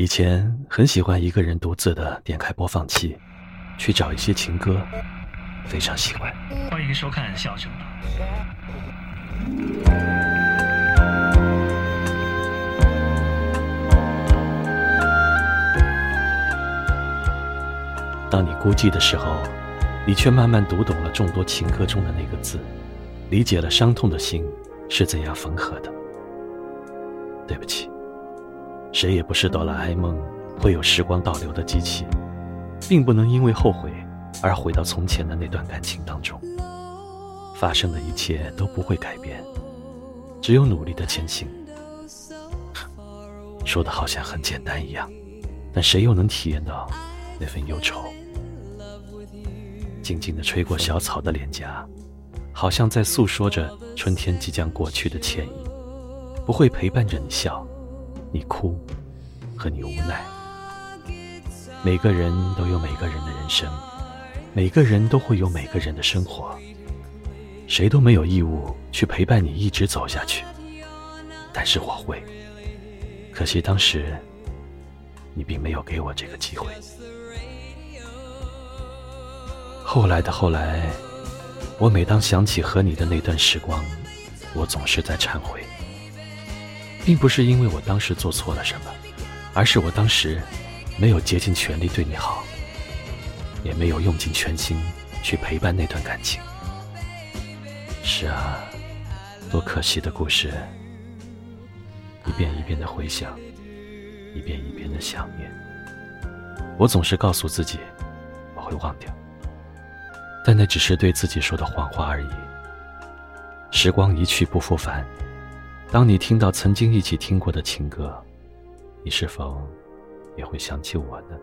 以前很喜欢一个人独自的点开播放器，去找一些情歌，非常喜欢。欢迎收看笑声当你孤寂的时候，你却慢慢读懂了众多情歌中的那个字，理解了伤痛的心是怎样缝合的。对不起。谁也不是哆啦 A 梦会有时光倒流的机器，并不能因为后悔而回到从前的那段感情当中。发生的一切都不会改变，只有努力的前行。说的好像很简单一样，但谁又能体验到那份忧愁？静静的吹过小草的脸颊，好像在诉说着春天即将过去的歉意，不会陪伴着你笑。你哭，和你无奈。每个人都有每个人的人生，每个人都会有每个人的生活。谁都没有义务去陪伴你一直走下去，但是我会。可惜当时，你并没有给我这个机会。后来的后来，我每当想起和你的那段时光，我总是在忏悔。并不是因为我当时做错了什么，而是我当时没有竭尽全力对你好，也没有用尽全心去陪伴那段感情。是啊，多可惜的故事，一遍一遍的回想，一遍一遍的想念。我总是告诉自己我会忘掉，但那只是对自己说的谎话而已。时光一去不复返。当你听到曾经一起听过的情歌，你是否也会想起我呢？